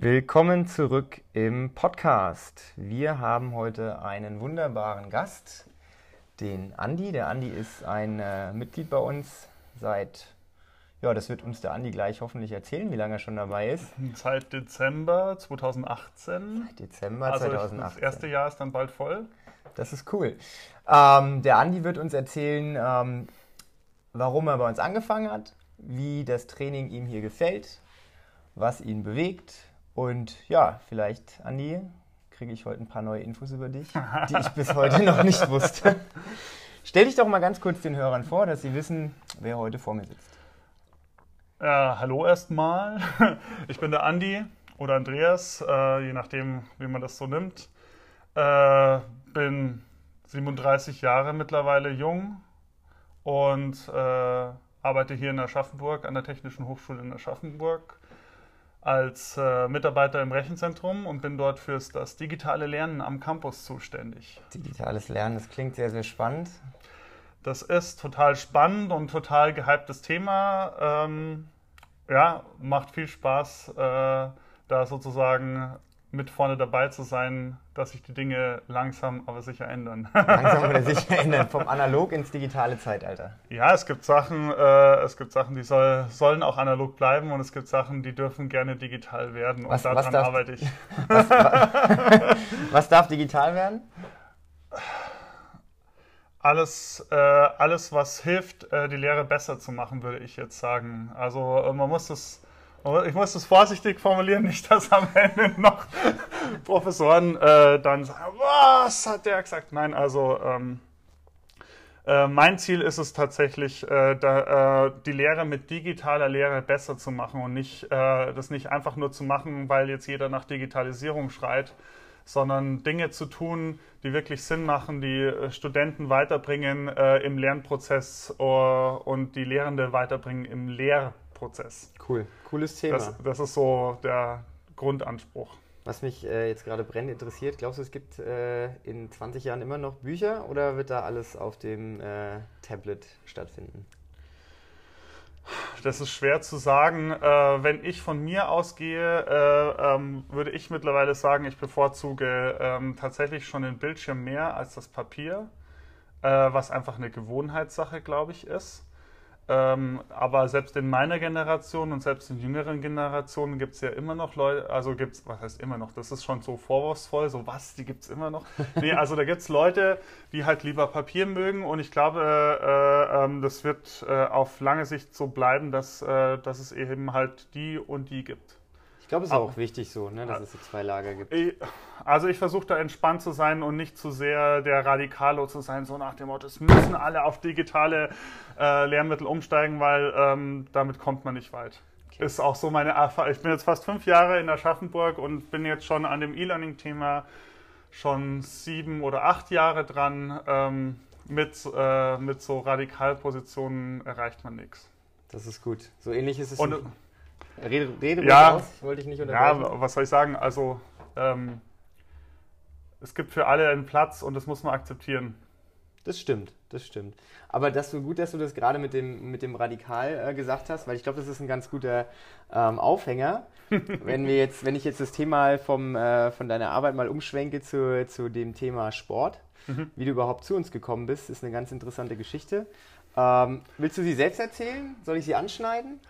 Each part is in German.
Willkommen zurück im Podcast. Wir haben heute einen wunderbaren Gast, den Andi. Der Andi ist ein äh, Mitglied bei uns seit, ja, das wird uns der Andi gleich hoffentlich erzählen, wie lange er schon dabei ist. Seit Dezember 2018. Seit Dezember Also 2018. das erste Jahr ist dann bald voll. Das ist cool. Ähm, der Andi wird uns erzählen, ähm, warum er bei uns angefangen hat, wie das Training ihm hier gefällt, was ihn bewegt. Und ja, vielleicht, Andi, kriege ich heute ein paar neue Infos über dich, die ich bis heute noch nicht wusste. Stell dich doch mal ganz kurz den Hörern vor, dass sie wissen, wer heute vor mir sitzt. Äh, hallo erstmal. Ich bin der Andi oder Andreas, äh, je nachdem, wie man das so nimmt. Äh, bin 37 Jahre mittlerweile jung und äh, arbeite hier in Aschaffenburg an der Technischen Hochschule in Aschaffenburg als äh, Mitarbeiter im Rechenzentrum und bin dort fürs das digitale Lernen am Campus zuständig. Digitales Lernen, das klingt sehr, sehr spannend. Das ist total spannend und total gehyptes Thema. Ähm, ja, macht viel Spaß, äh, da sozusagen mit vorne dabei zu sein, dass sich die Dinge langsam aber sicher ändern. Langsam oder sicher ändern, vom Analog ins digitale Zeitalter. ja, es gibt Sachen, äh, es gibt Sachen, die soll, sollen auch analog bleiben und es gibt Sachen, die dürfen gerne digital werden und Was- was daran darf- arbeite ich. Was darf digital werden? Alles, äh, alles, was hilft, äh, die Lehre besser zu machen, würde ich jetzt sagen. Also äh, man muss das, ich muss das vorsichtig formulieren, nicht, dass am Ende noch Professoren äh, dann sagen, was hat der gesagt? Nein, also ähm, äh, mein Ziel ist es tatsächlich, äh, da, äh, die Lehre mit digitaler Lehre besser zu machen und nicht äh, das nicht einfach nur zu machen, weil jetzt jeder nach Digitalisierung schreit, sondern Dinge zu tun, die wirklich Sinn machen, die äh, Studenten weiterbringen im Lernprozess und die Lehrende weiterbringen im Lehrprozess. Cool, cooles Thema. Das, das ist so der Grundanspruch. Was mich äh, jetzt gerade brennend interessiert, glaubst du, es gibt äh, in 20 Jahren immer noch Bücher oder wird da alles auf dem äh, Tablet stattfinden? Das ist schwer zu sagen. Äh, wenn ich von mir ausgehe, äh, ähm, würde ich mittlerweile sagen, ich bevorzuge ähm, tatsächlich schon den Bildschirm mehr als das Papier, äh, was einfach eine Gewohnheitssache, glaube ich, ist. Ähm, aber selbst in meiner Generation und selbst in jüngeren Generationen gibt es ja immer noch Leute, also gibt es, was heißt immer noch, das ist schon so vorwurfsvoll, so was, die gibt es immer noch. Nee, also da gibt es Leute, die halt lieber Papier mögen und ich glaube, äh, ähm, das wird äh, auf lange Sicht so bleiben, dass, äh, dass es eben halt die und die gibt. Ich glaube, es ist Aber- auch wichtig so, ne, dass es so zwei Lager gibt. Ich, also ich versuche da entspannt zu sein und nicht zu sehr der Radikalo zu sein, so nach dem Motto, es müssen alle auf digitale äh, Lehrmittel umsteigen, weil ähm, damit kommt man nicht weit. Ist auch so meine Erfahrung. Ich bin jetzt fast fünf Jahre in Aschaffenburg und bin jetzt schon an dem E-Learning-Thema schon sieben oder acht Jahre dran. Ähm, mit, äh, mit so Radikalpositionen erreicht man nichts. Das ist gut. So ähnlich ist es. Und, rede rede Ja. aus, ich wollte dich nicht unterbrechen. Ja, was soll ich sagen? Also, ähm, es gibt für alle einen Platz und das muss man akzeptieren. Das stimmt, das stimmt. Aber das so gut, dass du das gerade mit dem, mit dem Radikal äh, gesagt hast, weil ich glaube, das ist ein ganz guter ähm, Aufhänger. wenn wir jetzt, wenn ich jetzt das Thema vom, äh, von deiner Arbeit mal umschwenke zu, zu dem Thema Sport, Mhm. wie du überhaupt zu uns gekommen bist, ist eine ganz interessante Geschichte. Ähm, willst du sie selbst erzählen? Soll ich sie anschneiden?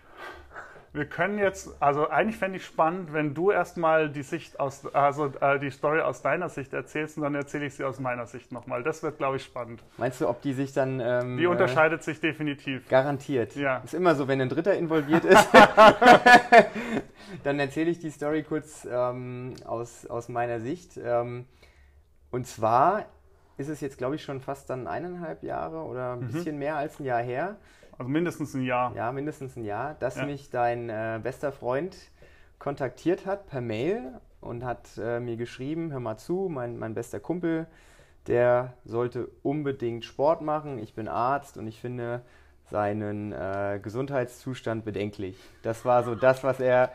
Wir können jetzt, also eigentlich fände ich spannend, wenn du erstmal die Sicht aus, also äh, die Story aus deiner Sicht erzählst und dann erzähle ich sie aus meiner Sicht nochmal. Das wird, glaube ich, spannend. Meinst du, ob die sich dann. Ähm, Die unterscheidet sich definitiv. Äh, garantiert. Ja. Ist immer so, wenn ein Dritter involviert ist. dann erzähle ich die Story kurz ähm, aus, aus meiner Sicht. Ähm, und zwar ist es jetzt, glaube ich, schon fast dann eineinhalb Jahre oder Mhm. ein bisschen mehr als ein Jahr her. Also mindestens ein Jahr. Ja, mindestens ein Jahr, dass Ja. mich dein äh, bester Freund kontaktiert hat per Mail und hat äh, mir geschrieben, hör mal zu, mein, mein bester Kumpel, der sollte unbedingt Sport machen. Ich bin Arzt und ich finde seinen äh, Gesundheitszustand bedenklich. Das war so das, was er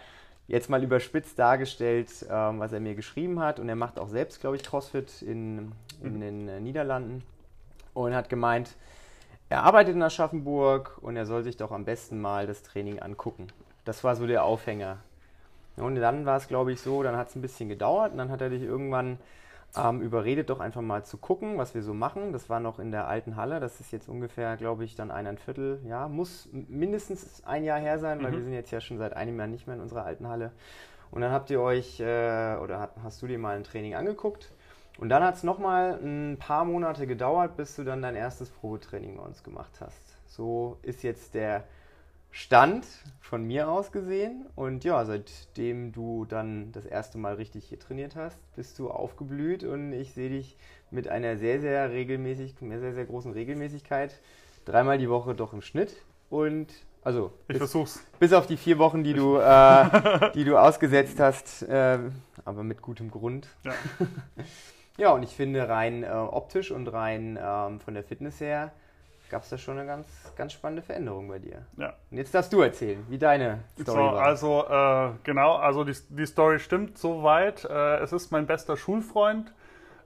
jetzt mal überspitzt dargestellt, ähm, was er mir geschrieben hat. Und er macht auch selbst, glaube ich, CrossFit in, in den äh, Niederlanden und hat gemeint, er arbeitet in Aschaffenburg und er soll sich doch am besten mal das Training angucken. Das war so der Aufhänger. Und dann war es, glaube ich, so, dann hat es ein bisschen gedauert und dann hat er dich irgendwann ähm, überredet, doch einfach mal zu gucken, was wir so machen. Das war noch in der alten Halle. Das ist jetzt ungefähr, glaube ich, dann eineinviertel Jahr. Muss mindestens ein Jahr her sein, weil mhm. wir sind jetzt ja schon seit einem Jahr nicht mehr in unserer alten Halle. Und dann habt ihr euch, äh, oder hast du dir mal ein Training angeguckt. Und dann hat es nochmal ein paar Monate gedauert, bis du dann dein erstes Probetraining bei uns gemacht hast. So ist jetzt der Stand von mir aus gesehen. Und ja, seitdem du dann das erste Mal richtig hier trainiert hast, bist du aufgeblüht und ich sehe dich mit einer sehr, sehr regelmäßig, sehr, sehr großen Regelmäßigkeit dreimal die Woche doch im Schnitt. Und also ich bis, versuch's. Bis auf die vier Wochen, die du, äh, die du ausgesetzt hast, äh, aber mit gutem Grund. Ja. ja, und ich finde rein äh, optisch und rein ähm, von der Fitness her gab es da schon eine ganz, ganz spannende Veränderung bei dir. Ja. Und jetzt darfst du erzählen, wie deine Story so, war. Also äh, genau, also die, die Story stimmt soweit. Äh, es ist mein bester Schulfreund,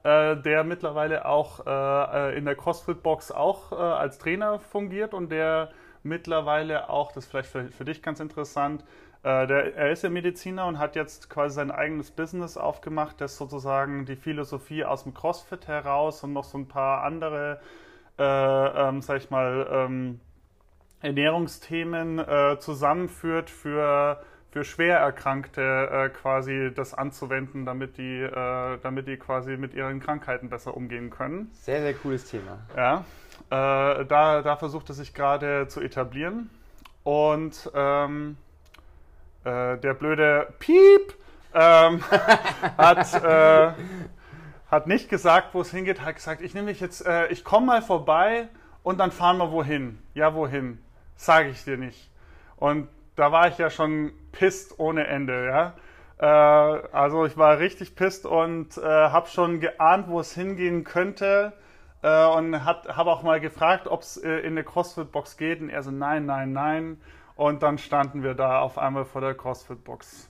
äh, der mittlerweile auch äh, in der CrossFit-Box auch äh, als Trainer fungiert und der mittlerweile auch, das ist vielleicht für, für dich ganz interessant, der, er ist ja Mediziner und hat jetzt quasi sein eigenes Business aufgemacht, das sozusagen die Philosophie aus dem CrossFit heraus und noch so ein paar andere äh, ähm, sag ich mal, ähm, Ernährungsthemen äh, zusammenführt für, für Schwererkrankte äh, quasi das anzuwenden, damit die, äh, damit die quasi mit ihren Krankheiten besser umgehen können. Sehr, sehr cooles Thema. Ja, äh, da, da versucht er sich gerade zu etablieren. Und ähm, äh, der blöde Piep ähm, hat, äh, hat nicht gesagt, wo es hingeht, hat gesagt, ich nehme mich jetzt, äh, ich komme mal vorbei und dann fahren wir wohin. Ja, wohin? Sage ich dir nicht. Und da war ich ja schon pisst ohne Ende, ja. Äh, also ich war richtig pisst und äh, habe schon geahnt, wo es hingehen könnte und habe auch mal gefragt, ob es in eine CrossFit-Box geht und er so, nein, nein, nein. Und dann standen wir da auf einmal vor der CrossFit-Box.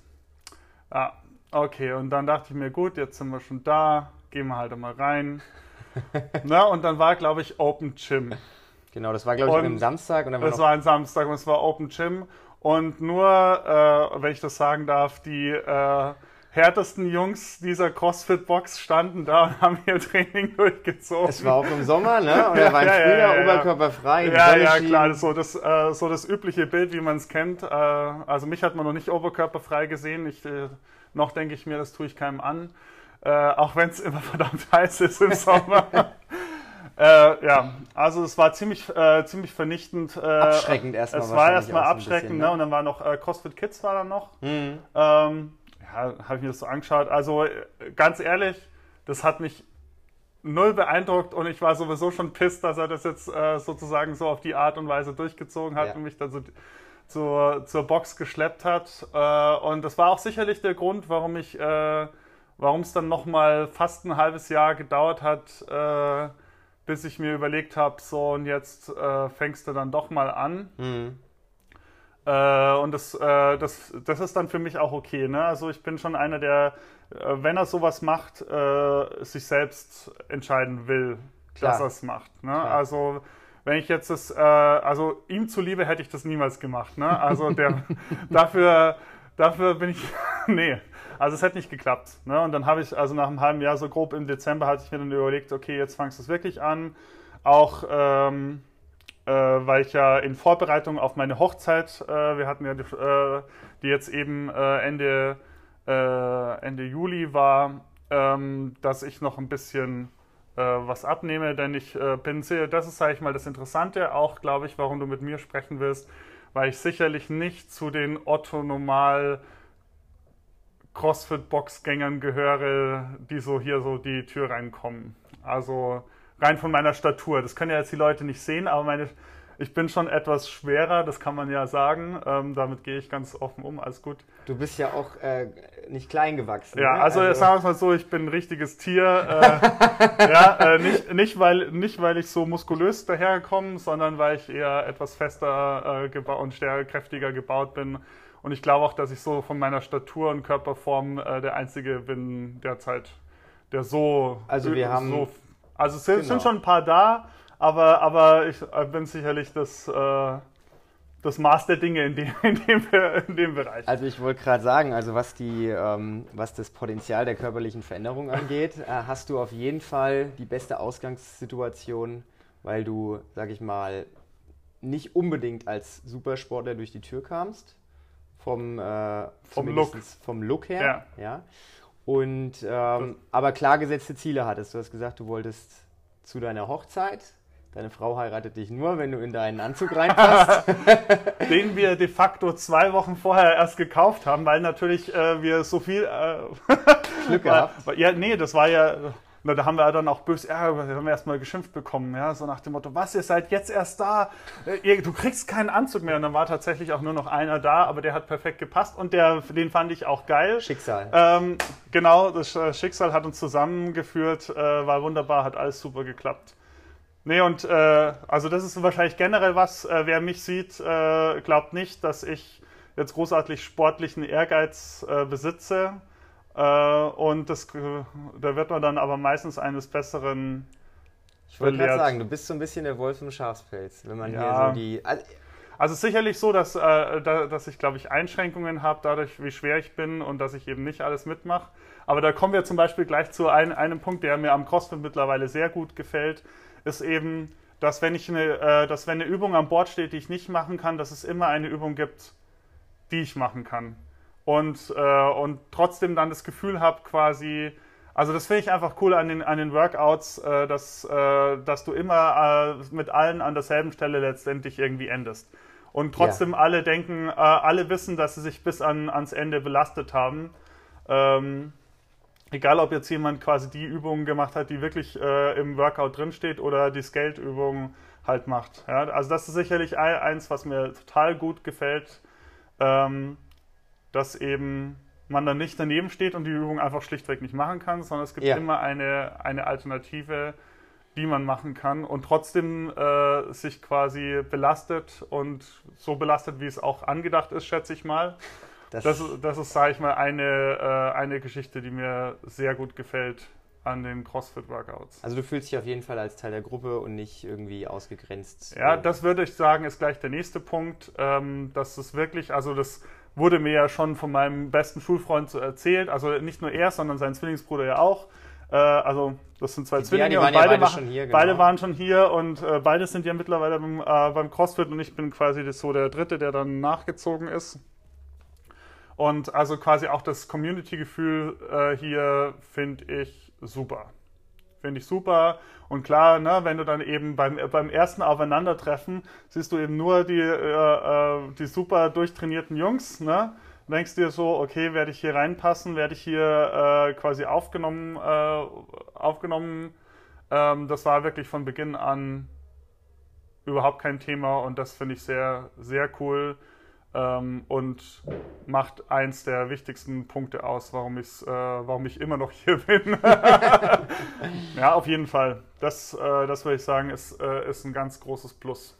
Ja, okay, und dann dachte ich mir, gut, jetzt sind wir schon da, gehen wir halt mal rein. Na, und dann war, glaube ich, Open Gym. Genau, das war, glaube ich, ein Samstag. Und dann war das war ein Samstag und es war Open Gym. Und nur, äh, wenn ich das sagen darf, die äh, härtesten Jungs dieser CrossFit-Box standen da und haben ihr Training durchgezogen. Es war auch im Sommer, ne? Und ja, war im ja, Frühjahr ja, oberkörperfrei. Ja, ja, klar. So das, äh, so das übliche Bild, wie man es kennt. Äh, also mich hat man noch nicht oberkörperfrei gesehen. Ich, äh, noch denke ich mir, das tue ich keinem an. Äh, auch wenn es immer verdammt heiß ist im Sommer. äh, ja, also es war ziemlich, äh, ziemlich vernichtend. Äh, abschreckend erstmal. Es war erstmal abschreckend, bisschen, ne? ne? Und dann war noch äh, CrossFit Kids war dann noch. Mhm. Ähm, ja, habe ich mir das so angeschaut. Also äh, ganz ehrlich, das hat mich null beeindruckt und ich war sowieso schon pisst, dass er das jetzt äh, sozusagen so auf die Art und Weise durchgezogen hat ja. und mich dann so zur, zur Box geschleppt hat. Äh, und das war auch sicherlich der Grund, warum ich äh, warum es dann nochmal fast ein halbes Jahr gedauert hat, äh, bis ich mir überlegt habe, so und jetzt äh, fängst du dann doch mal an. Mhm. Äh, und das, äh, das, das ist dann für mich auch okay. Ne? Also ich bin schon einer, der, äh, wenn er sowas macht, sich selbst entscheiden will, Klar. dass er es macht. Ne? Also wenn ich jetzt das, also ihm zuliebe hätte ich das niemals gemacht. Ne? Also der, dafür, dafür bin ich, nee, also es hat nicht geklappt. Ne? Und dann habe ich, also nach einem halben Jahr, so grob im Dezember, hatte ich mir dann überlegt, okay, jetzt fangst du es wirklich an. Auch ähm, äh, weil ich ja in Vorbereitung auf meine Hochzeit, äh, wir hatten ja die, äh, die jetzt eben äh, Ende, äh, Ende Juli war, ähm, dass ich noch ein bisschen äh, was abnehme, denn ich bin sehr, das ist, sage ich mal, das Interessante, auch glaube ich, warum du mit mir sprechen wirst, weil ich sicherlich nicht zu den Otto-Normal- CrossFit-Boxgängern gehöre, die so hier so die Tür reinkommen. Also rein von meiner Statur. Das können ja jetzt die Leute nicht sehen, aber meine, ich bin schon etwas schwerer, das kann man ja sagen. Ähm, damit gehe ich ganz offen um, alles gut. Du bist ja auch äh, nicht klein gewachsen. Ja, ne? also, also sagen wir es mal so, ich bin ein richtiges Tier. Äh, ja, äh, nicht, nicht, weil, nicht, weil ich so muskulös daherkomme, sondern weil ich eher etwas fester äh, und stärker, kräftiger gebaut bin. Und ich glaube auch, dass ich so von meiner Statur und Körperform äh, der Einzige bin derzeit, der so. Also wir haben. So, also es sind, genau. sind, schon ein paar da, aber, aber ich bin sicherlich das, äh, das Maß der Dinge in dem, in dem, in dem Bereich. Also ich wollte gerade sagen, also was, die, ähm, was das Potenzial der körperlichen Veränderung angeht, äh, hast du auf jeden Fall die beste Ausgangssituation, weil du, sag ich mal, nicht unbedingt als Supersportler durch die Tür kamst. Vom, äh, vom, Look. vom Look her. Ja. ja. Und ähm, aber klar gesetzte Ziele hattest. Du hast gesagt, du wolltest zu deiner Hochzeit Deine Frau heiratet dich nur, wenn du in deinen Anzug reinpasst. Den wir de facto zwei Wochen vorher erst gekauft haben, weil natürlich äh, wir so viel äh, Glück gehabt. Ja, nee, das war ja. Na, da haben wir dann auch böse, ja, haben wir erstmal geschimpft bekommen, ja, so nach dem Motto, was, ihr seid jetzt erst da, äh, du kriegst keinen Anzug mehr. Und dann war tatsächlich auch nur noch einer da, aber der hat perfekt gepasst und der, den fand ich auch geil. Schicksal. Ähm, genau, das äh, Schicksal hat uns zusammengeführt, äh, war wunderbar, hat alles super geklappt. Nee, und äh, also das ist wahrscheinlich generell was, äh, wer mich sieht, äh, glaubt nicht, dass ich jetzt großartig sportlichen Ehrgeiz besitze. Äh, und das, da wird man dann aber meistens eines Besseren ich wollte gerade sagen, du bist so ein bisschen der Wolf im Schafspelz, wenn man ja. hier so die. Also, also sicherlich so, dass, äh, da, dass ich, glaube ich, Einschränkungen habe, dadurch, wie schwer ich bin und dass ich eben nicht alles mitmache. Aber da kommen wir zum Beispiel gleich zu ein, einem Punkt, der mir am CrossFit mittlerweile sehr gut gefällt ist eben, dass wenn, ich eine, äh, dass wenn eine Übung an Bord steht, die ich nicht machen kann, dass es immer eine Übung gibt, die ich machen kann. Und, äh, und trotzdem dann das Gefühl habe, quasi, also das finde ich einfach cool an den, an den Workouts, äh, dass, äh, dass du immer äh, mit allen an derselben Stelle letztendlich irgendwie endest. Und trotzdem ja. alle denken, äh, alle wissen, dass sie sich bis an, ans Ende belastet haben. Ähm, egal ob jetzt jemand quasi die Übungen gemacht hat, die wirklich äh, im Workout drinsteht oder die Scaled-Übungen halt macht. Ja? Also das ist sicherlich eins, was mir total gut gefällt, ähm, dass eben man dann nicht daneben steht und die Übung einfach schlichtweg nicht machen kann, sondern es gibt ja. immer eine, eine Alternative, die man machen kann und trotzdem äh, sich quasi belastet und so belastet, wie es auch angedacht ist, schätze ich mal. Das, das, das ist, sage ich mal, eine, äh, eine Geschichte, die mir sehr gut gefällt an den CrossFit-Workouts. Also du fühlst dich auf jeden Fall als Teil der Gruppe und nicht irgendwie ausgegrenzt. Ja, das würde ich sagen, ist gleich der nächste Punkt. Ähm, dass es wirklich, also das wurde mir ja schon von meinem besten Schulfreund so erzählt. Also nicht nur er, sondern sein Zwillingsbruder ja auch. Äh, also das sind zwei die, Zwillinge ja, und beide, ja beide, machen, hier, genau. beide, waren schon hier und äh, beide sind ja mittlerweile beim, äh, beim CrossFit und ich bin quasi das so der Dritte, der dann nachgezogen ist. Und also quasi auch das Community-Gefühl äh, hier finde ich super. Finde ich super. Und klar, ne, wenn du dann eben beim, beim ersten Aufeinandertreffen siehst du eben nur die, äh, äh, die super durchtrainierten Jungs, ne? denkst dir so, okay, werde ich hier reinpassen, werde ich hier äh, quasi aufgenommen, äh, aufgenommen. Ähm, das war wirklich von Beginn an überhaupt kein Thema und das finde ich sehr, sehr cool ähm, und macht eins der wichtigsten Punkte aus, warum, äh, warum ich immer noch hier bin. ja, auf jeden Fall. Das, äh, das würde ich sagen, ist, äh, ist ein ganz großes Plus.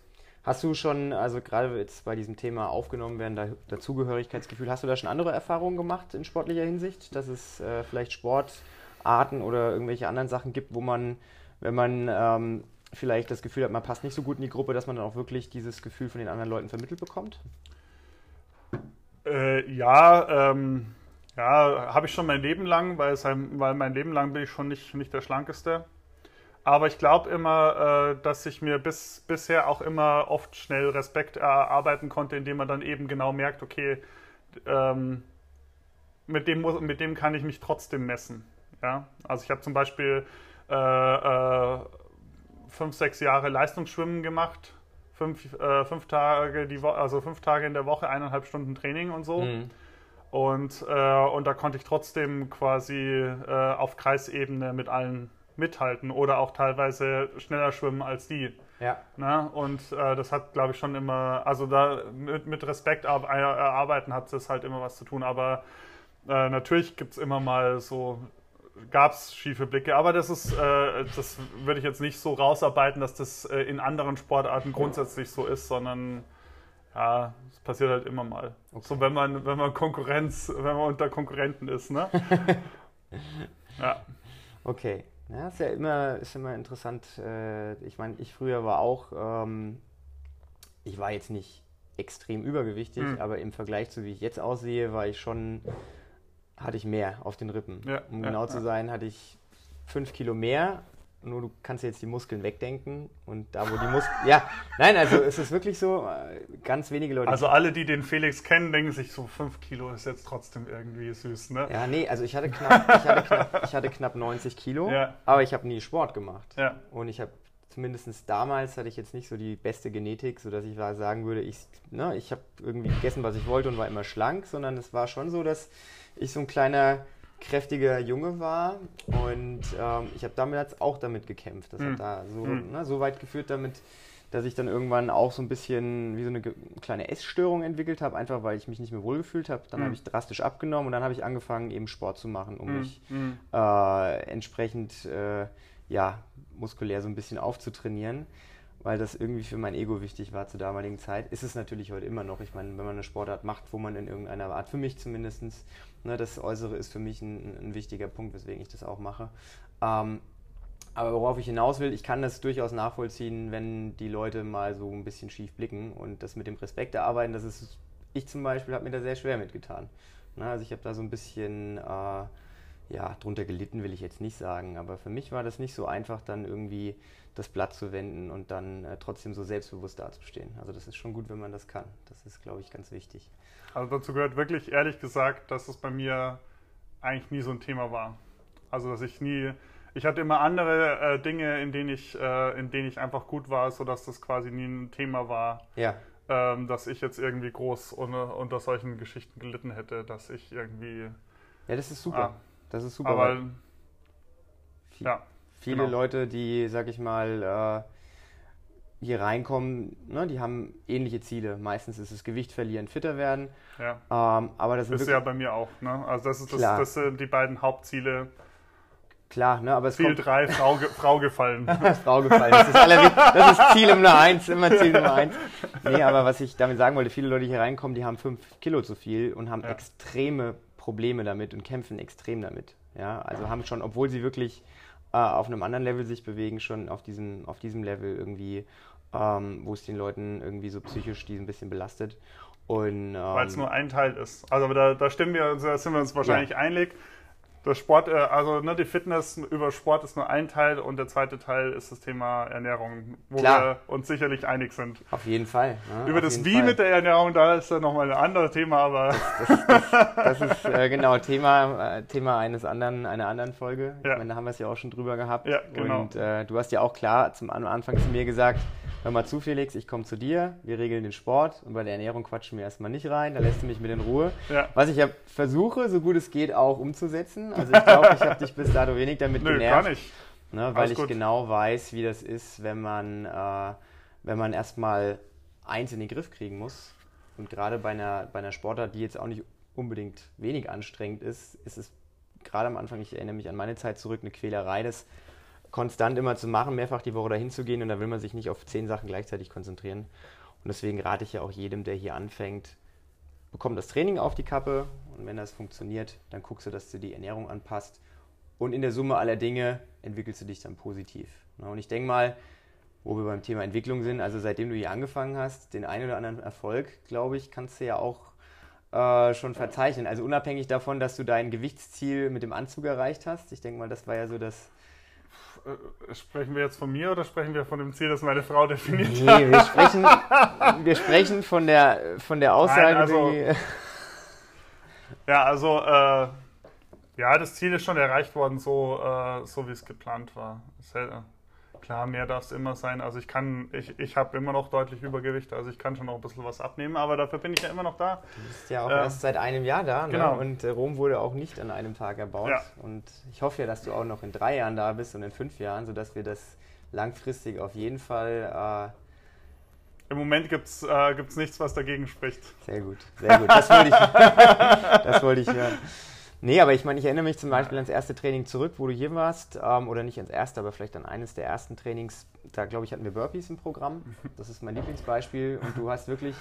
Hast du schon, also gerade jetzt bei diesem Thema aufgenommen werden, Dazugehörigkeitsgefühl, hast du da schon andere Erfahrungen gemacht in sportlicher Hinsicht, dass es äh, vielleicht Sportarten oder irgendwelche anderen Sachen gibt, wo man, wenn man ähm, vielleicht das Gefühl hat, man passt nicht so gut in die Gruppe, dass man dann auch wirklich dieses Gefühl von den anderen Leuten vermittelt bekommt? Äh, ja, ähm, ja, habe ich schon mein Leben lang, weil, es, weil mein Leben lang bin ich schon nicht, nicht der Schlankeste. Aber ich glaube immer, äh, dass ich mir bis, bisher auch immer oft schnell Respekt erarbeiten konnte, indem man dann eben genau merkt, okay, ähm, mit, dem, mit dem kann ich mich trotzdem messen. Ja? Also ich habe zum Beispiel äh, äh, fünf, sechs Jahre Leistungsschwimmen gemacht fünf, äh, fünf Tage die Woche, also fünf Tage in der Woche, eineinhalb Stunden Training und so. Mhm. Und, äh, und da konnte ich trotzdem quasi äh, auf Kreisebene mit allen mithalten oder auch teilweise schneller schwimmen als die. Ja. Na, und äh, das hat, glaube ich, schon immer, also da mit, mit Respekt erarbeiten hat es halt immer was zu tun. Aber äh, natürlich gibt es immer mal so gab es schiefe Blicke, aber das ist, äh, das würde ich jetzt nicht so rausarbeiten, dass das äh, in anderen Sportarten grundsätzlich so ist, sondern ja, es passiert halt immer mal. Okay. So wenn man, wenn man Konkurrenz, wenn man unter Konkurrenten ist, ne? ja. Okay. Ja, ist ja immer, ist immer interessant. Äh, ich meine, ich früher war auch, ähm, ich war jetzt nicht extrem übergewichtig, Mhm. aber im Vergleich zu wie ich jetzt aussehe, war ich schon, hatte ich mehr auf den Rippen. Ja, um genau ja. zu sein, hatte ich fünf Kilo mehr. Nur du kannst jetzt die Muskeln wegdenken und da, wo die Muskeln. ja, nein, also es ist wirklich so, äh, ganz wenige Leute. Also alle, die den Felix kennen, denken sich so, 5 Kilo ist jetzt trotzdem irgendwie süß, ne? ja, nee, also ich hatte knapp, ich hatte knapp, ich hatte knapp 90 Kilo, Ja. aber ich habe nie Sport gemacht. Ja. Und ich habe zumindest damals hatte ich jetzt nicht so die beste Genetik, sodass ich sagen würde, ich, ne, ich habe irgendwie gegessen, was ich wollte und war immer schlank, sondern es war schon so, dass ich so ein kleiner, kräftiger Junge war und ähm, ich habe damals auch damit gekämpft. Das Hm. hat da so, Hm. ne, so weit geführt damit, dass ich dann irgendwann auch so ein bisschen wie so eine kleine Essstörung entwickelt habe, einfach weil ich mich nicht mehr wohlgefühlt habe. Dann Hm. habe ich drastisch abgenommen und dann habe ich angefangen, eben Sport zu machen, um Mhm. mich Mhm. äh, entsprechend äh, ja, muskulär so ein bisschen aufzutrainieren, weil das irgendwie für mein Ego wichtig war zur damaligen Zeit. Ist es natürlich heute immer noch. Ich meine, wenn man eine Sportart macht, wo man in irgendeiner Art, für mich zumindest, ne, das Äußere ist für mich ein, ein wichtiger Punkt, weswegen ich das auch mache. Ähm, aber worauf ich hinaus will, ich kann das durchaus nachvollziehen, wenn die Leute mal so ein bisschen schief blicken und das mit dem Respekt erarbeiten, das ist, ich zum Beispiel habe mir da sehr schwer mitgetan. Na, also ich habe da so ein bisschen, äh, ja, drunter gelitten will ich jetzt nicht sagen, aber für mich war das nicht so einfach, dann irgendwie das Blatt zu wenden und dann äh, trotzdem so selbstbewusst dazustehen. Also das ist schon gut, wenn man das kann. Das ist, glaube ich, ganz wichtig. Also dazu gehört wirklich ehrlich gesagt, dass es bei mir eigentlich nie so ein Thema war. Also dass ich nie, ich hatte immer andere äh, Dinge, in denen ich, äh, in denen ich einfach gut war, sodass das quasi nie ein Thema war, Ja, ähm, dass ich jetzt irgendwie groß unter, unter solchen Geschichten gelitten hätte, dass ich irgendwie. ja, das ist super. Ah, Das ist super. aber ja, Viele Genau. Leute, die, sag ich mal, äh, hier reinkommen, ne, die haben ähnliche Ziele. Meistens ist es Gewicht verlieren, fitter werden. ja. Ähm, aber das ist ja bei mir auch. Ne? Also das, ist das, das sind die beiden Hauptziele. klar, ne, aber es Ziel kommt 3, Frau, Frau gefallen. Frau gefallen. Das ist, Allerwicht- das ist Ziel Nummer eins, immer Ziel Nummer eins. Nee, aber was ich damit sagen wollte, viele Leute, die hier reinkommen, die haben fünf Kilo zu viel und haben Ja. extreme Probleme damit und kämpfen extrem damit. Ja, also haben schon, obwohl sie wirklich äh, auf einem anderen Level sich bewegen, schon auf diesem, auf diesem Level irgendwie, ähm, wo es den Leuten irgendwie so psychisch die ein bisschen belastet. Ähm, Weil es nur ein Teil ist. Also da, da stimmen wir, uns- da sind wir uns wahrscheinlich einig. Das Sport, äh, also ne, die Fitness über Sport ist nur ein Teil und der zweite Teil ist das Thema Ernährung, wo Klar. wir uns sicherlich einig sind. auf jeden Fall. Ne? Über auf das Wie Fall. mit der Ernährung, da ist dann nochmal ein anderes Thema, aber Das ist äh, genau Thema, äh, Thema eines anderen, einer anderen Folge. Ja. Ich meine, da haben wir es ja auch schon drüber gehabt. Ja, genau. Und äh, du hast ja auch klar zum am Anfang zu mir gesagt, hör mal zu, Felix, ich komme zu dir, wir regeln den Sport und bei der Ernährung quatschen wir erstmal nicht rein, da lässt du mich mit in Ruhe. ja. Was ich ja versuche, so gut es geht, auch umzusetzen. Also ich glaube, ich habe dich bis dato wenig damit Nö, genervt. gar nicht. Ne, weil ich genau weiß, wie das ist, wenn man, äh, wenn man erstmal eins in den Griff kriegen muss. Und gerade bei einer, bei einer Sportart, die jetzt auch nicht unbedingt wenig anstrengend ist, ist es gerade am Anfang, ich erinnere mich an meine Zeit zurück, eine Quälerei, das konstant immer zu machen, mehrfach die Woche dahin zu gehen und da will man sich nicht auf zehn Sachen gleichzeitig konzentrieren. Und deswegen rate ich ja auch jedem, der hier anfängt, bekomm das Training auf die Kappe und wenn das funktioniert, dann guckst du, dass du die Ernährung anpasst und in der Summe aller Dinge entwickelst du dich dann positiv. Na, Und ich denke mal, wo wir beim Thema Entwicklung sind, also seitdem du hier angefangen hast, den einen oder anderen Erfolg, glaube ich, kannst du ja auch äh, schon verzeichnen. Also unabhängig davon, dass du dein Gewichtsziel mit dem Anzug erreicht hast. Ich denke mal, das war ja so das. Äh, Sprechen wir jetzt von mir oder sprechen wir von dem Ziel, das meine Frau definiert hat? Nee, wir sprechen, wir sprechen von der, von der Aussage, Nein, also- die. Ja, also äh, ja, das Ziel ist schon erreicht worden, so, äh, so wie es geplant war. Klar, mehr darf es immer sein. Also ich kann, ich, ich habe immer noch deutlich Übergewicht, also ich kann schon noch ein bisschen was abnehmen, aber dafür bin ich ja immer noch da. Du bist ja auch Äh, erst seit einem Jahr da. Ne? genau. Und äh, Rom wurde auch nicht an einem Tag erbaut. Ja. Und ich hoffe ja, dass du auch noch in drei Jahren da bist und in fünf Jahren, sodass wir das langfristig auf jeden Fall. Im Moment gibt es äh, gibt's nichts, was dagegen spricht. Äh, sehr gut, sehr gut. Das wollte ich, das wollte ich hören. Nee, aber ich meine, ich erinnere mich zum Beispiel ans erste Training zurück, wo du hier warst. Ähm, oder nicht ans erste, aber vielleicht an eines der ersten Trainings. Da, glaube ich, hatten wir Burpees im Programm. Das ist mein Lieblingsbeispiel. Und du hast wirklich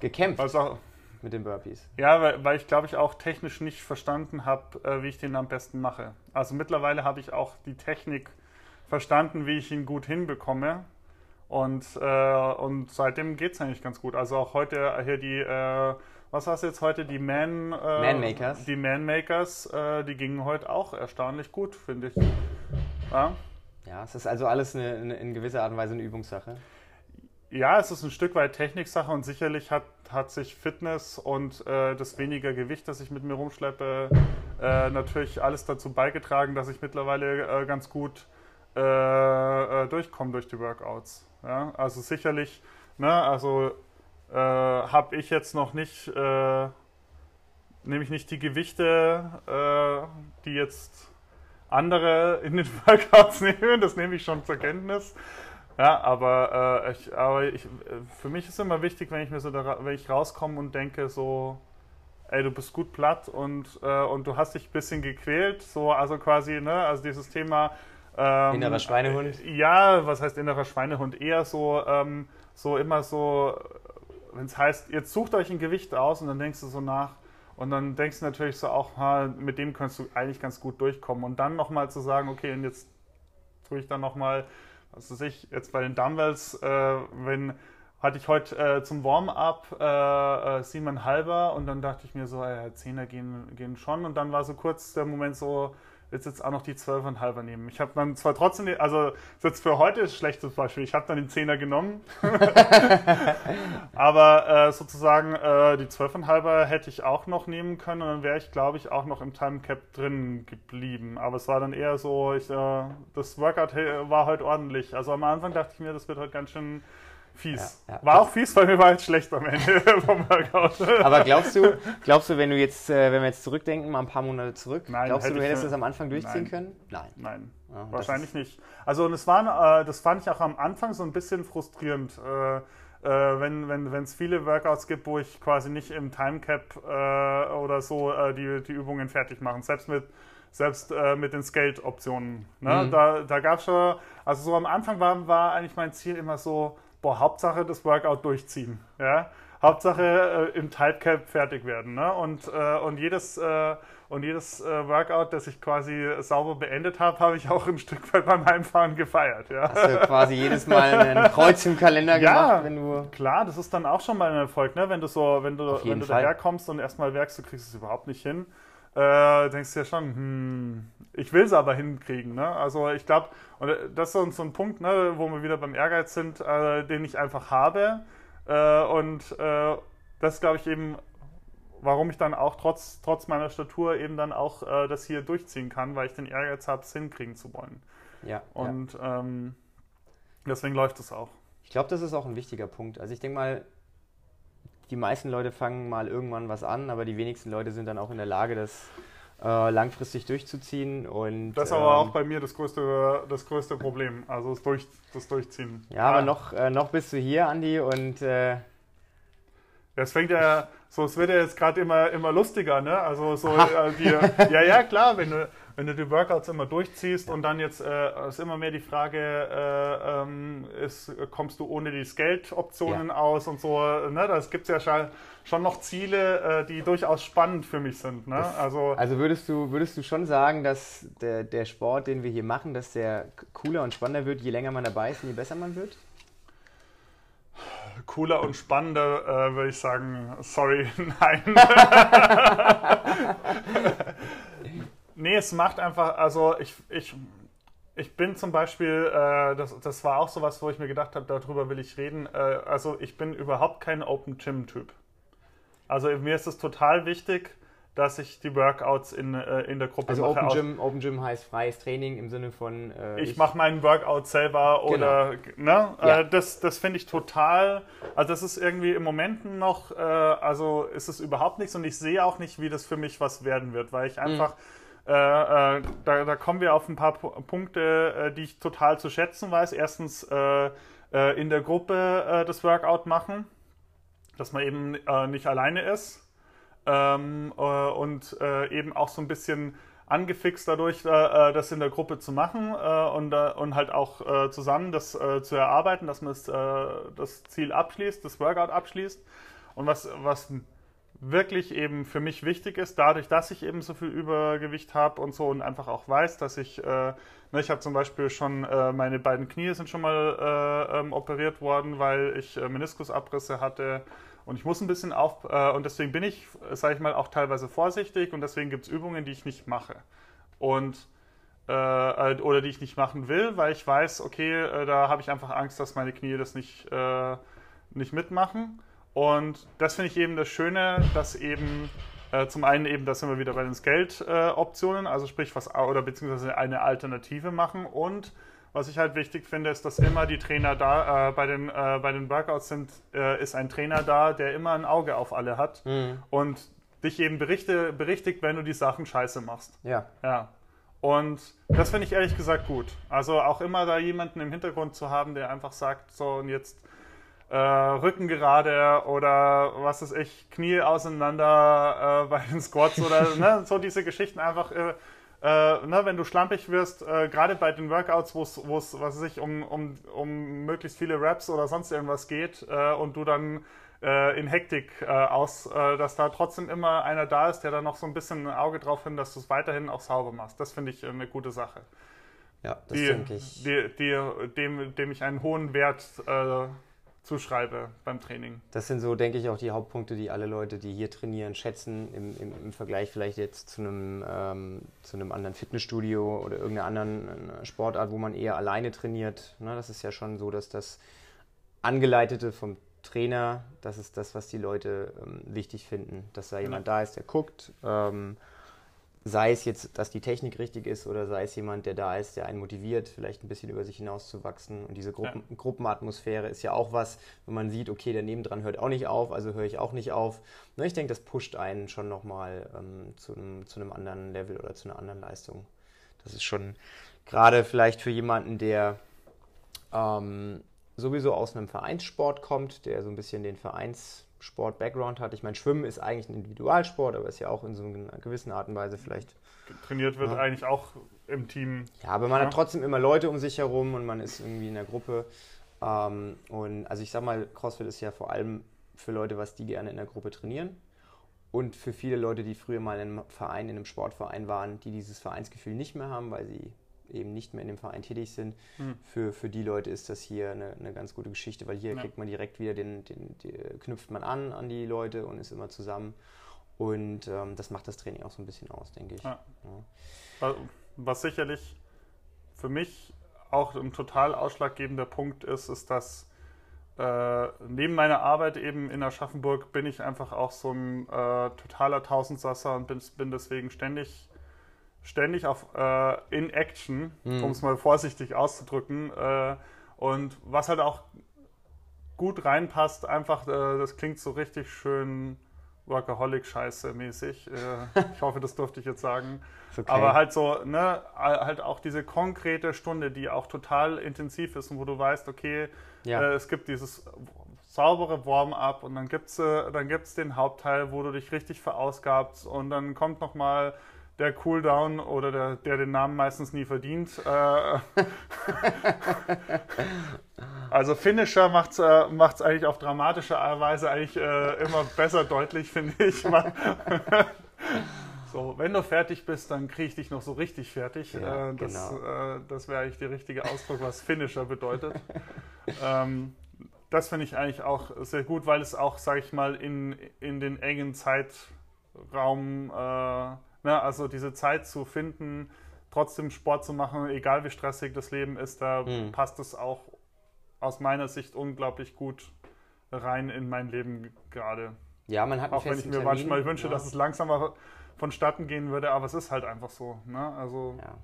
gekämpft Also, mit den Burpees. ja, weil, weil ich glaube ich auch technisch nicht verstanden habe, äh, wie ich den am besten mache. Also mittlerweile habe ich auch die Technik verstanden, wie ich ihn gut hinbekomme. Und, äh, und seitdem geht es eigentlich ganz gut. Also auch heute hier die, äh, was hast du jetzt heute, die Man... Äh, Man-Makers. Die Man-Makers, äh, die gingen heute auch erstaunlich gut, finde ich. Ja? Ja, es ist also alles eine, eine, in gewisser Art und Weise eine Übungssache. Ja, es ist ein Stück weit Techniksache und sicherlich hat, hat sich Fitness und äh, das weniger Gewicht, das ich mit mir rumschleppe, äh, natürlich alles dazu beigetragen, dass ich mittlerweile äh, ganz gut äh, durchkomme durch die Workouts. Ja? Also sicherlich, ne, also äh, habe ich jetzt noch nicht, nehme ich nicht die Gewichte, die jetzt andere in den Workouts nehmen, das nehme ich schon zur Kenntnis. Ja, aber, äh, ich, aber ich, für mich ist immer wichtig, wenn ich mir so da, wenn ich rauskomme und denke so, ey, du bist gut platt und, äh, und du hast dich ein bisschen gequält, so, also quasi, ne, also dieses Thema. Ähm, innerer Schweinehund? Ja, was heißt innerer Schweinehund? Eher so, ähm, so immer so, wenn es heißt, jetzt sucht euch ein Gewicht aus und dann denkst du so nach, und dann denkst du natürlich so auch, ha, mit dem kannst du eigentlich ganz gut durchkommen. Und dann nochmal zu sagen, okay, und jetzt tue ich dann nochmal was weiß ich, jetzt bei den Dumbbells, äh, wenn hatte ich heute äh, zum Warm-up äh, äh, siebeneinhalber und dann dachte ich mir so, ja, Zehner gehen, gehen schon und dann war so kurz der Moment so, jetzt jetzt auch noch die 12,5er nehmen. Ich habe dann zwar trotzdem, also jetzt für heute ist schlechtes Beispiel, ich habe dann den 10er genommen, aber äh, sozusagen äh, die 12,5er hätte ich auch noch nehmen können und dann wäre ich, glaube ich, auch noch im Time Cap drin geblieben. Aber es war dann eher so, ich, äh, das Workout war heute ordentlich. Also am Anfang dachte ich mir, das wird heute ganz schön fies. Ja, ja. War auch fies, weil mir war jetzt schlecht am Ende vom Workout. Aber glaubst du, glaubst du, wenn du jetzt, äh, wenn wir jetzt zurückdenken, mal ein paar Monate zurück, Nein, glaubst du, du hättest das am Anfang durchziehen Nein. können? Nein. Nein. Ja, Wahrscheinlich nicht. Also und es war, äh, das fand ich auch am Anfang so ein bisschen frustrierend. Äh, äh, wenn wenn es viele Workouts gibt, wo ich quasi nicht im Timecap äh, oder so äh, die, die Übungen fertig machen. Selbst mit selbst äh, mit den Skate-Optionen. Ne? Mhm. Da, da gab es schon, also so am Anfang war, war eigentlich mein Ziel immer so, boah, Hauptsache das Workout durchziehen. Ja? Hauptsache äh, im Tightcap fertig werden. Ne? Und, äh, und jedes, äh, und jedes äh, Workout, das ich quasi sauber beendet habe, habe ich auch ein Stück weit beim Heimfahren gefeiert. Ja? Hast du quasi jedes Mal ein Kreuz im Kalender gemacht, ja, wenn du. Klar, das ist dann auch schon mal ein Erfolg, ne? wenn du so, wenn du, wenn du daherkommst und erstmal merkst, du kriegst es überhaupt nicht hin äh, denkst du ja schon, hm, ich will es aber hinkriegen. Ne? Also ich glaube, und das ist so ein Punkt, ne, wo wir wieder beim Ehrgeiz sind, äh, den ich einfach habe. Äh, und äh, das glaube ich eben, warum ich dann auch trotz, trotz meiner Statur eben dann auch äh, das hier durchziehen kann, weil ich den Ehrgeiz habe, es hinkriegen zu wollen. Ja. Und ja. Ähm, deswegen läuft es auch. Ich glaube, das ist auch ein wichtiger Punkt. Also ich denke mal, die meisten Leute fangen mal irgendwann was an, aber die wenigsten Leute sind dann auch in der Lage, das äh, langfristig durchzuziehen. Und, das ist aber ähm, auch bei mir das größte, das größte Problem, also das, Durch, das Durchziehen. Ja, aber noch, äh, noch bist du hier, Andi, und äh, es fängt ja, so, es wird ja jetzt gerade immer, immer lustiger, ne? Also so, äh, die, ja, ja, klar, wenn du, wenn du die Workouts immer durchziehst und dann jetzt äh, ist immer mehr die Frage, äh, ähm, ist, kommst du ohne die Skate-Optionen ja. aus und so, ne? Das gibt es ja schon, schon noch Ziele, äh, die durchaus spannend für mich sind. Ne? Das, also, also würdest du, würdest du schon sagen, dass der, der Sport, den wir hier machen, dass der cooler und spannender wird, je länger man dabei ist und je besser man wird? cooler und spannender, äh, würde ich sagen, sorry, nein. Nee, es macht einfach, also ich, ich, ich bin zum Beispiel, äh, das, das war auch sowas, wo ich mir gedacht habe, darüber will ich reden. Äh, also ich bin überhaupt kein Open Gym Typ. Also mir ist es total wichtig, dass ich die Workouts in, äh, in der Gruppe also mache. Also Open Gym, Open Gym heißt freies Training im Sinne von... Äh, ich, ich mache meinen Workout selber oder... Genau. Ne? Ja. Äh, das das finde ich total... Also das ist irgendwie im Moment noch... Äh, also ist es überhaupt nichts und ich sehe auch nicht, wie das für mich was werden wird, weil ich mhm. einfach... Mhm äh, äh, da, da, kommen wir auf ein paar P Punkte, äh, die ich total zu schätzen weiß. Erstens äh, äh, in der Gruppe das Workout machen, dass man eben nicht alleine ist ähm, und eben auch so ein bisschen angefixt dadurch, das in der Gruppe zu machen und, und halt auch zusammen das zu erarbeiten, dass man das, das Ziel abschließt, das Workout abschließt. Und was, was wirklich eben für mich wichtig ist, dadurch, dass ich eben so viel Übergewicht habe und so und einfach auch weiß, dass ich, äh, ne, ich habe zum Beispiel schon, äh, meine beiden Knie sind schon mal äh, ähm, operiert worden, weil ich äh, Meniskusabrisse hatte und ich muss ein bisschen auf, äh, und deswegen bin ich, sage ich mal, auch teilweise vorsichtig und deswegen gibt es Übungen, die ich nicht mache. Und äh, oder die ich nicht machen will, weil ich weiß, okay, da habe ich einfach Angst, dass meine Knie das nicht, nicht mitmachen. Und das finde ich eben das Schöne, dass eben äh, zum einen eben, dass wir wieder bei den Skate-Optionen, äh, also sprich was oder beziehungsweise eine Alternative machen und was ich halt wichtig finde, ist, dass immer die Trainer da, äh, bei, den, äh, bei den Workouts sind, äh, ist ein Trainer da, der immer ein Auge auf alle hat mhm. und dich eben berichte, berichtigt, wenn du die Sachen scheiße machst. Ja. Ja. Und das finde ich ehrlich gesagt gut. Also auch immer da jemanden im Hintergrund zu haben, der einfach sagt, so und jetzt äh, Rücken gerade oder was ist ich, Knie auseinander äh, bei den Squats oder ne, so diese Geschichten einfach, äh, äh, ne, wenn du schlampig wirst, äh, gerade bei den Workouts, wo es, was weiß um, um, um möglichst viele Raps oder sonst irgendwas geht äh, und du dann in Hektik aus, dass da trotzdem immer einer da ist, der da noch so ein bisschen ein Auge drauf hin, dass du es weiterhin auch sauber machst. Das finde ich eine gute Sache. Ja, das die, denke ich. Die, die, dem, dem ich einen hohen Wert zuschreibe beim Training. Das sind so, denke ich, auch die Hauptpunkte, die alle Leute, die hier trainieren, schätzen, im, im, im Vergleich vielleicht jetzt zu einem, ähm, zu einem anderen Fitnessstudio oder irgendeiner anderen äh, Sportart, wo man eher alleine trainiert. Ne, das ist ja schon so, dass das Angeleitete vom Trainer, das ist das, was die Leute ähm, wichtig finden, dass da jemand genau. da ist, der guckt. Ähm, sei es jetzt, dass die Technik richtig ist oder sei es jemand, der da ist, der einen motiviert, vielleicht ein bisschen über sich hinauszuwachsen. Und diese Gruppen, ja. Gruppenatmosphäre ist ja auch was, wenn man sieht, okay, der nebendran hört auch nicht auf, also höre ich auch nicht auf. Na, ich denke, das pusht einen schon nochmal ähm, zu, einem, zu einem anderen Level oder zu einer anderen Leistung. Das ist schon gerade vielleicht für jemanden, der ähm, sowieso aus einem Vereinssport kommt, der so ein bisschen den Vereins Sport-Background hat. Ich meine, Schwimmen ist eigentlich ein Individualsport, aber ist ja auch in so einer gewissen Art und Weise vielleicht. Trainiert wird ja. eigentlich auch im Team. Ja, aber man ja. hat trotzdem immer Leute um sich herum und man ist irgendwie in der Gruppe. Ähm, und also ich sag mal, CrossFit ist ja vor allem für Leute, was die gerne in der Gruppe trainieren. Und für viele Leute, die früher mal in einem Verein, in einem Sportverein waren, die dieses Vereinsgefühl nicht mehr haben, weil sie eben nicht mehr in dem Verein tätig sind, mhm. für, für die Leute ist das hier eine, eine ganz gute Geschichte, weil hier ja. kriegt man direkt wieder den, den, den, knüpft man an an die Leute und ist immer zusammen. Und ähm, das macht das Training auch so ein bisschen aus, denke ich. Ja. Ja. Was sicherlich für mich auch ein total ausschlaggebender Punkt ist, ist, dass äh, neben meiner Arbeit eben in Aschaffenburg bin ich einfach auch so ein äh, totaler Tausendsasser und bin, bin deswegen ständig ständig auf äh, in Action, mhm. um es mal vorsichtig auszudrücken. Äh, und was halt auch gut reinpasst, einfach, äh, das klingt so richtig schön Workaholic-Scheiße mäßig. Äh, ich hoffe, das durfte ich jetzt sagen. Okay. Aber halt so, ne, halt auch diese konkrete Stunde, die auch total intensiv ist und wo du weißt, okay, ja. Äh, es gibt dieses saubere Warm-up und dann gibt es äh, dann gibt's den Hauptteil, wo du dich richtig verausgabst und dann kommt nochmal der Cooldown oder der, der den Namen meistens nie verdient. Äh, also Finisher macht es äh, macht's eigentlich auf dramatische Weise eigentlich äh, immer besser deutlich, finde ich. so, wenn du fertig bist, dann kriege ich dich noch so richtig fertig. Ja, äh, das genau. Äh, das wäre eigentlich der richtige Ausdruck, was Finisher bedeutet. ähm, das finde ich eigentlich auch sehr gut, weil es auch, sage ich mal, in, in den engen Zeitraum Ne, also diese Zeit zu finden, trotzdem Sport zu machen, egal wie stressig das Leben ist, da mhm. passt es auch aus meiner Sicht unglaublich gut rein in mein Leben gerade. Ja, man hat Auch wenn ich mir Termin, manchmal wünsche, ja. dass es langsamer vonstatten gehen würde, aber es ist halt einfach so. Ne? Also, ja.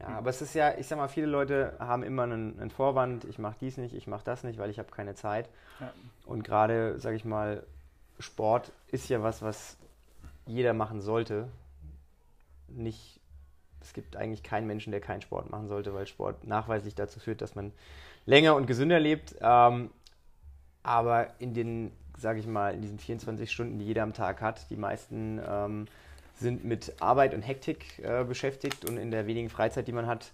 Ja, aber es ist ja, ich sag mal, viele Leute haben immer einen, einen Vorwand, ich mache dies nicht, ich mache das nicht, weil ich habe keine Zeit. Ja. Und gerade, sage ich mal, Sport ist ja was, was jeder machen sollte nicht, es gibt eigentlich keinen Menschen, der keinen Sport machen sollte, weil Sport nachweislich dazu führt, dass man länger und gesünder lebt. Ähm, aber in den, sage ich mal, in diesen 24 Stunden, die jeder am Tag hat, die meisten ähm, sind mit Arbeit und Hektik äh, beschäftigt und in der wenigen Freizeit, die man hat,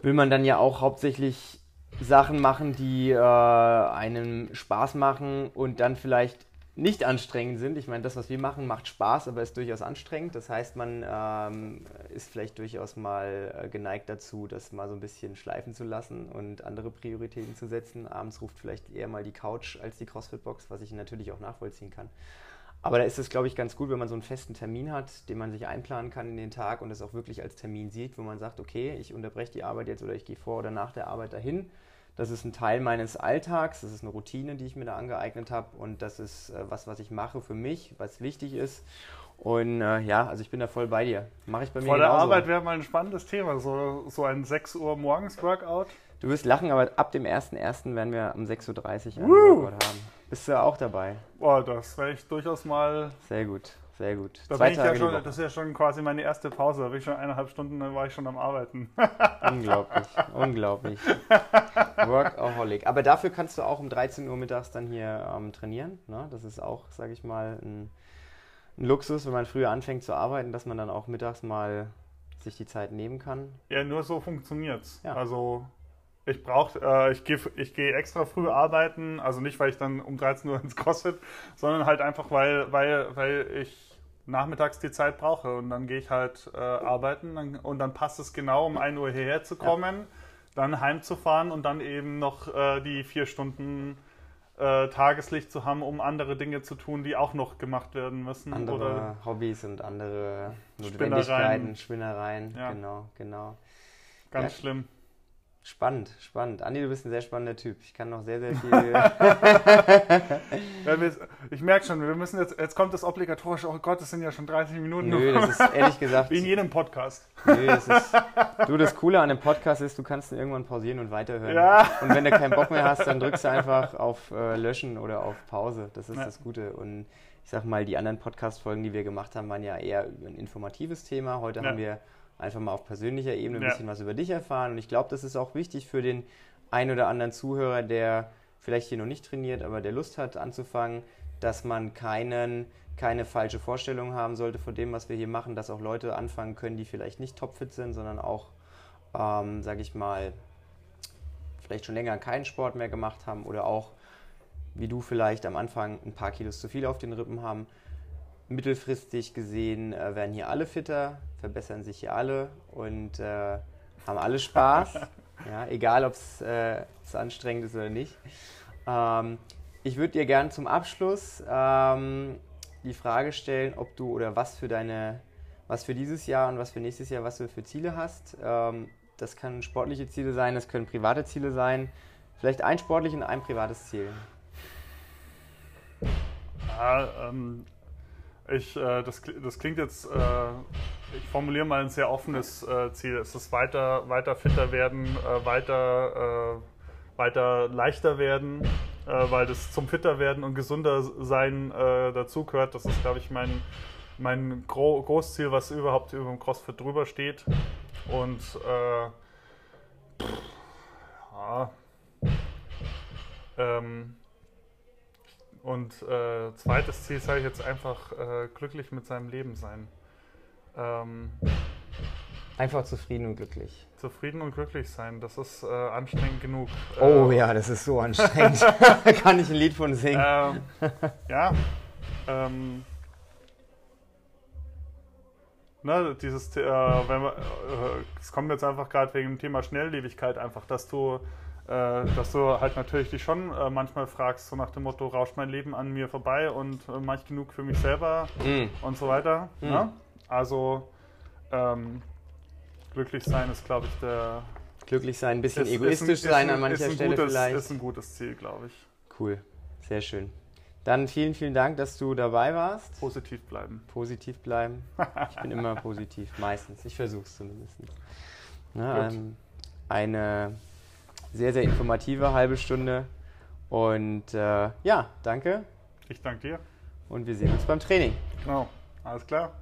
will man dann ja auch hauptsächlich Sachen machen, die äh, einem Spaß machen und dann vielleicht nicht anstrengend sind. Ich meine, das, was wir machen, macht Spaß, aber ist durchaus anstrengend. Das heißt, man ähm, ist vielleicht durchaus mal äh, geneigt dazu, das mal so ein bisschen schleifen zu lassen und andere Prioritäten zu setzen. Abends ruft vielleicht eher mal die Couch als die CrossFit-Box, was ich natürlich auch nachvollziehen kann. Aber da ist es, glaube ich, ganz gut, wenn man so einen festen Termin hat, den man sich einplanen kann in den Tag und es auch wirklich als Termin sieht, wo man sagt, okay, ich unterbreche die Arbeit jetzt oder ich gehe vor oder nach der Arbeit dahin das ist ein Teil meines Alltags, das ist eine Routine, die ich mir da angeeignet habe und das ist äh, was, was ich mache für mich, was wichtig ist. Und äh, ja, also ich bin da voll bei dir. Mache ich bei mir Vor der Arbeit wäre mal ein spannendes Thema, so, so ein 6 Uhr morgens Workout. Du wirst lachen, aber ab dem 1.1. werden wir um 6.30 Uhr ein Workout haben. Bist du auch dabei? Boah, das wäre ich durchaus mal... Sehr gut. Sehr gut. Da Zwei Tage ja schon, das ist ja schon quasi meine erste Pause. Da bin ich schon eineinhalb Stunden, dann war ich schon am Arbeiten. unglaublich, unglaublich. Workaholic. Aber dafür kannst du auch um 13 Uhr mittags dann hier ähm, trainieren. Ne? Das ist auch, sage ich mal, ein, ein Luxus, wenn man früher anfängt zu arbeiten, dass man dann auch mittags mal sich die Zeit nehmen kann. Ja, nur so funktioniert's. Ja. Also ich brauche, äh, ich gehe ich geh extra früh arbeiten, also nicht, weil ich dann um 13 Uhr ins CrossFit, sondern halt einfach, weil, weil, weil ich nachmittags die Zeit brauche und dann gehe ich halt äh, arbeiten dann, und dann passt es genau, um 1 Uhr hierher zu kommen, ja. dann heimzufahren und dann eben noch äh, die vier Stunden äh, Tageslicht zu haben, um andere Dinge zu tun, die auch noch gemacht werden müssen. Andere oder Hobbys und andere Notwendigkeiten, Spinnereien, ja. genau, genau. Ganz ja. schlimm. Spannend, spannend. Andi, du bist ein sehr spannender Typ. Ich kann noch sehr, sehr viel. ich merke schon, wir müssen jetzt, jetzt kommt das obligatorische, oh Gott, das sind ja schon 30 Minuten. Nö, das ist ehrlich gesagt. Wie in jedem Podcast. Nö, das ist, du, das Coole an dem Podcast ist, du kannst ihn irgendwann pausieren und weiterhören. Ja. Und wenn du keinen Bock mehr hast, dann drückst du einfach auf äh, Löschen oder auf Pause. Das ist ja. das Gute. Und ich sag mal, die anderen Podcast-Folgen, die wir gemacht haben, waren ja eher ein informatives Thema. Heute ja. haben wir einfach mal auf persönlicher Ebene ein ja. bisschen was über dich erfahren. Und ich glaube, das ist auch wichtig für den ein oder anderen Zuhörer, der vielleicht hier noch nicht trainiert, aber der Lust hat anzufangen, dass man keinen, keine falsche Vorstellung haben sollte von dem, was wir hier machen, dass auch Leute anfangen können, die vielleicht nicht topfit sind, sondern auch, ähm, sage ich mal, vielleicht schon länger keinen Sport mehr gemacht haben oder auch, wie du vielleicht am Anfang ein paar Kilos zu viel auf den Rippen haben. Mittelfristig gesehen äh, werden hier alle fitter, verbessern sich hier alle und äh, haben alle Spaß. ja, egal, ob es äh, anstrengend ist oder nicht. Ähm, ich würde dir gerne zum Abschluss ähm, die Frage stellen, ob du oder was für deine, was für dieses Jahr und was für nächstes Jahr, was du für Ziele hast. Ähm, das können sportliche Ziele sein, das können private Ziele sein. Vielleicht ein sportliches und ein privates Ziel. Ja, ähm, ich, äh, das, das klingt jetzt, äh, ich formuliere mal ein sehr offenes äh, Ziel. Es ist weiter, weiter fitter werden, äh, weiter, äh, weiter leichter werden, äh, weil das zum fitter werden und gesunder sein dazugehört. Das ist, glaube ich, mein, mein Gro Großziel, was überhaupt über dem CrossFit drüber steht. Und pff, ja, ähm, und äh, zweites Ziel ich jetzt einfach äh, glücklich mit seinem Leben sein. Ähm, einfach zufrieden und glücklich. Zufrieden und glücklich sein, das ist äh, anstrengend genug. Oh äh, ja, das ist so anstrengend. Kann ich ein Lied von singen. Ähm, ja. Ähm, ne, dieses, äh, wenn wir, äh, es kommt jetzt einfach gerade wegen dem Thema Schnelllebigkeit einfach, dass du dass du halt natürlich dich schon äh, manchmal fragst, so nach dem Motto, rauscht mein Leben an mir vorbei und äh, mache ich genug für mich selber mm. und so weiter. Mm. Ne? Also ähm, glücklich sein ist, glaube ich, der... Glücklich sein, ein bisschen ist, egoistisch ist ein, sein an mancher Stelle gutes, vielleicht. Ist ein gutes Ziel, glaube ich. Cool, sehr schön. Dann vielen, vielen Dank, dass du dabei warst. Positiv bleiben. Positiv bleiben. Ich bin immer positiv, meistens. Ich versuche es zumindest. Ne, ähm, eine sehr, sehr informative halbe Stunde. Und äh, ja, danke. Ich danke dir. Und wir sehen uns beim Training. Genau, alles klar.